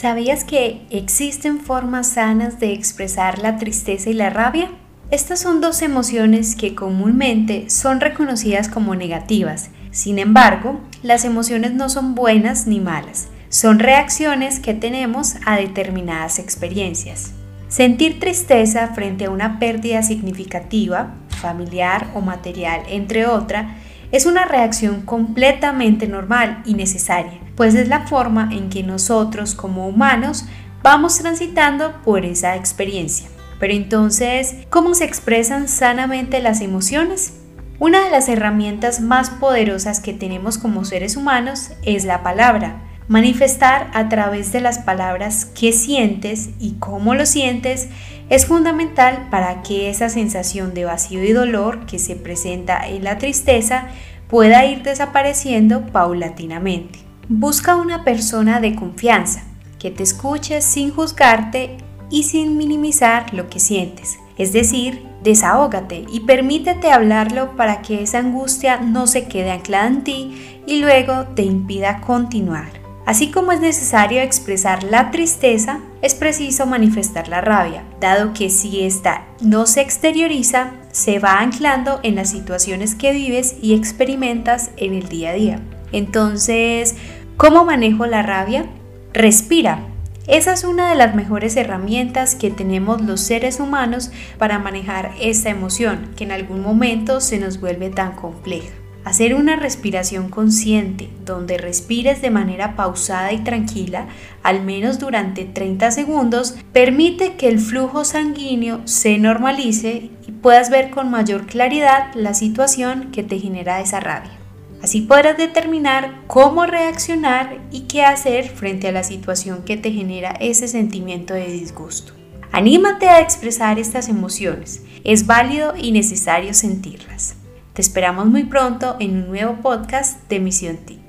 ¿Sabías que existen formas sanas de expresar la tristeza y la rabia? Estas son dos emociones que comúnmente son reconocidas como negativas. Sin embargo, las emociones no son buenas ni malas, son reacciones que tenemos a determinadas experiencias. Sentir tristeza frente a una pérdida significativa, familiar o material, entre otra, es una reacción completamente normal y necesaria, pues es la forma en que nosotros como humanos vamos transitando por esa experiencia. Pero entonces, ¿cómo se expresan sanamente las emociones? Una de las herramientas más poderosas que tenemos como seres humanos es la palabra. Manifestar a través de las palabras qué sientes y cómo lo sientes es fundamental para que esa sensación de vacío y dolor que se presenta en la tristeza pueda ir desapareciendo paulatinamente. Busca una persona de confianza que te escuche sin juzgarte y sin minimizar lo que sientes. Es decir, desahógate y permítete hablarlo para que esa angustia no se quede anclada en ti y luego te impida continuar. Así como es necesario expresar la tristeza, es preciso manifestar la rabia, dado que si ésta no se exterioriza, se va anclando en las situaciones que vives y experimentas en el día a día. Entonces, ¿cómo manejo la rabia? Respira. Esa es una de las mejores herramientas que tenemos los seres humanos para manejar esta emoción que en algún momento se nos vuelve tan compleja. Hacer una respiración consciente donde respires de manera pausada y tranquila, al menos durante 30 segundos, permite que el flujo sanguíneo se normalice y puedas ver con mayor claridad la situación que te genera esa rabia. Así podrás determinar cómo reaccionar y qué hacer frente a la situación que te genera ese sentimiento de disgusto. Anímate a expresar estas emociones. Es válido y necesario sentirlas. Te esperamos muy pronto en un nuevo podcast de Misión TI.